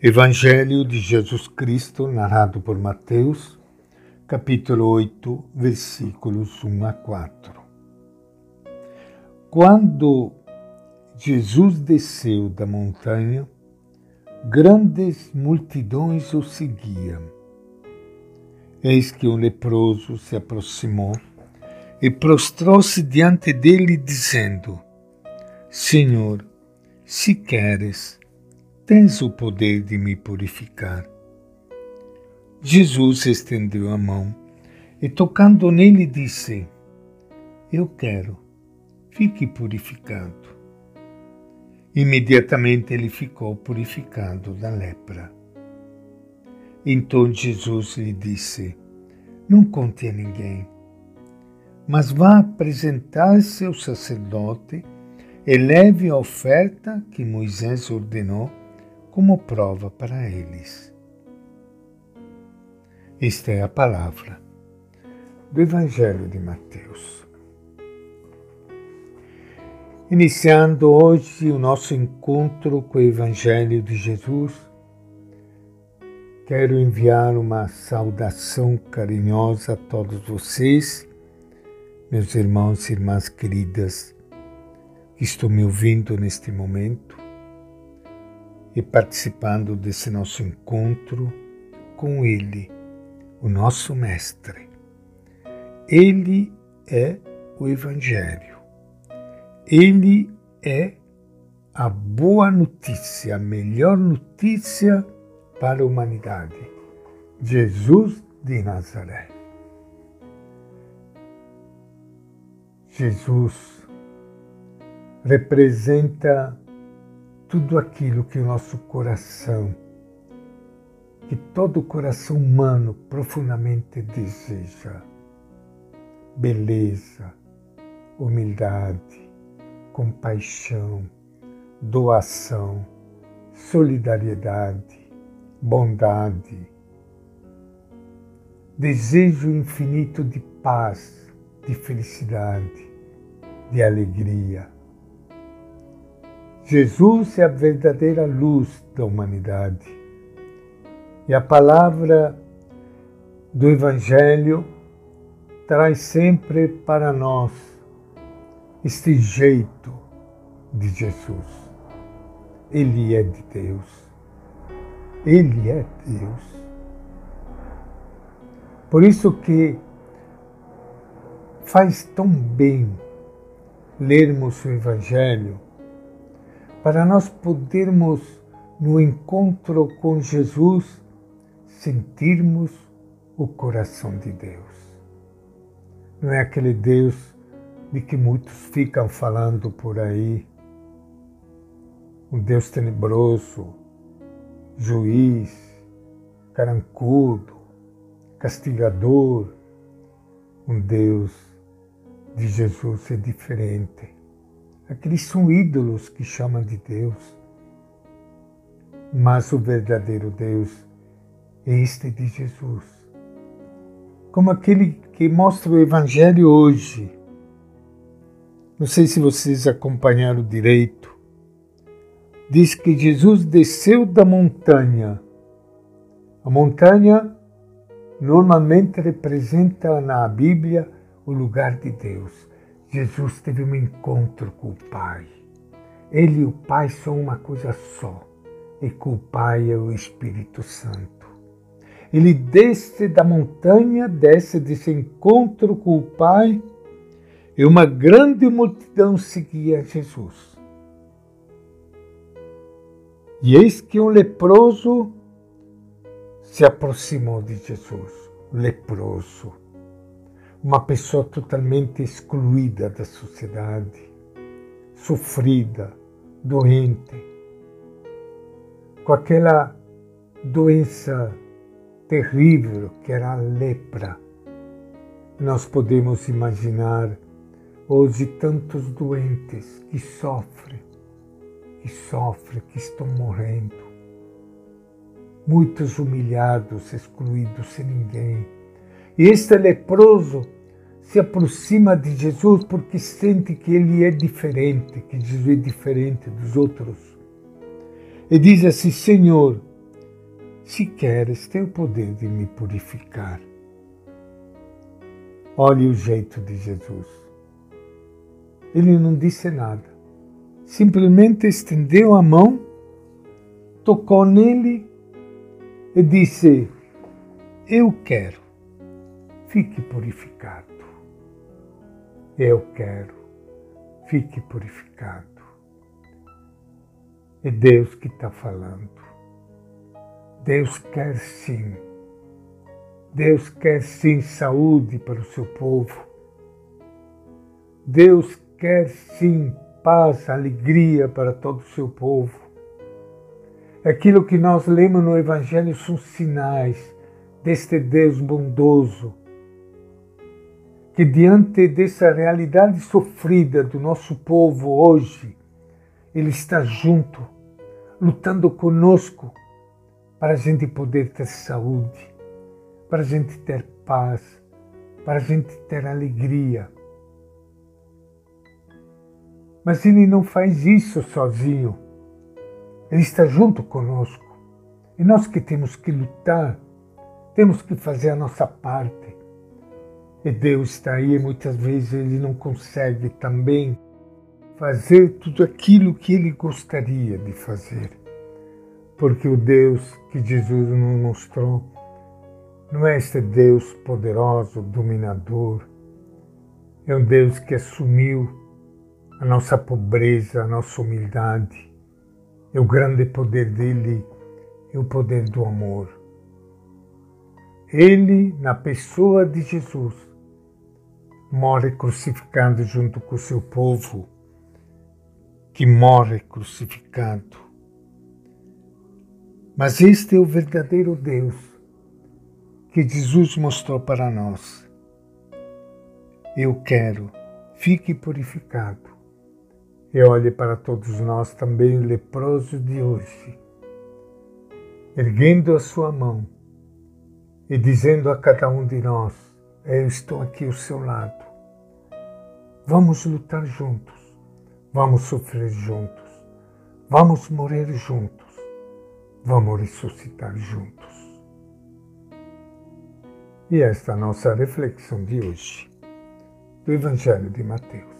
Evangelho de Jesus Cristo, narrado por Mateus, capítulo 8, versículos 1 a 4. Quando Jesus desceu da montanha, grandes multidões o seguiam. Eis que um leproso se aproximou e prostrou-se diante dele, dizendo: Senhor, se queres, tens o poder de me purificar. Jesus estendeu a mão e, tocando nele, disse: Eu quero, fique purificado. Imediatamente ele ficou purificado da lepra. Então Jesus lhe disse: Não conte a ninguém, mas vá apresentar-se ao sacerdote e leve a oferta que Moisés ordenou como prova para eles. Esta é a palavra do Evangelho de Mateus. Iniciando hoje o nosso encontro com o Evangelho de Jesus, quero enviar uma saudação carinhosa a todos vocês, meus irmãos e irmãs queridas que estão me ouvindo neste momento e participando desse nosso encontro com Ele, o nosso Mestre. Ele é o Evangelho. Ele é a boa notícia, a melhor notícia para a humanidade. Jesus de Nazaré. Jesus representa tudo aquilo que o nosso coração, que todo coração humano profundamente deseja. Beleza, humildade, compaixão, doação, solidariedade, bondade, desejo infinito de paz, de felicidade, de alegria Jesus é a verdadeira luz da humanidade. E a palavra do Evangelho traz sempre para nós este jeito de Jesus. Ele é de Deus. Ele é Deus. Por isso que faz tão bem lermos o Evangelho para nós podermos, no encontro com Jesus, sentirmos o coração de Deus. Não é aquele Deus de que muitos ficam falando por aí, um Deus tenebroso, juiz, carancudo, castigador. Um Deus de Jesus é diferente. Aqueles são ídolos que chamam de Deus. Mas o verdadeiro Deus é este de Jesus. Como aquele que mostra o Evangelho hoje. Não sei se vocês acompanharam direito. Diz que Jesus desceu da montanha. A montanha normalmente representa na Bíblia o lugar de Deus. Jesus teve um encontro com o Pai. Ele e o Pai são uma coisa só, e com o Pai é o Espírito Santo. Ele desce da montanha, desce desse encontro com o Pai, e uma grande multidão seguia Jesus. E eis que um leproso se aproximou de Jesus, leproso uma pessoa totalmente excluída da sociedade, sofrida, doente, com aquela doença terrível que era a lepra. Nós podemos imaginar hoje tantos doentes que sofrem, que sofrem, que estão morrendo, muitos humilhados, excluídos sem ninguém e este leproso se aproxima de Jesus porque sente que ele é diferente, que Jesus é diferente dos outros. E diz assim: Senhor, se queres, tem o poder de me purificar. Olhe o jeito de Jesus. Ele não disse nada. Simplesmente estendeu a mão, tocou nele e disse: Eu quero, fique purificado. Eu quero, fique purificado. É Deus que está falando. Deus quer sim. Deus quer sim saúde para o seu povo. Deus quer sim paz, alegria para todo o seu povo. Aquilo que nós lemos no Evangelho são sinais deste Deus bondoso, que diante dessa realidade sofrida do nosso povo hoje, Ele está junto, lutando conosco para a gente poder ter saúde, para a gente ter paz, para a gente ter alegria. Mas Ele não faz isso sozinho. Ele está junto conosco. E nós que temos que lutar, temos que fazer a nossa parte. E Deus está aí muitas vezes Ele não consegue também fazer tudo aquilo que Ele gostaria de fazer. Porque o Deus que Jesus nos mostrou não é este Deus poderoso, dominador. É um Deus que assumiu a nossa pobreza, a nossa humildade e o grande poder dele é o poder do amor. Ele, na pessoa de Jesus, morre crucificado junto com o seu povo, que morre crucificado. Mas este é o verdadeiro Deus que Jesus mostrou para nós. Eu quero, fique purificado e olhe para todos nós também leprosos de hoje, erguendo a sua mão e dizendo a cada um de nós: Eu estou aqui ao seu lado. Vamos lutar juntos, vamos sofrer juntos, vamos morrer juntos, vamos ressuscitar juntos. E esta é a nossa reflexão de hoje, do Evangelho de Mateus.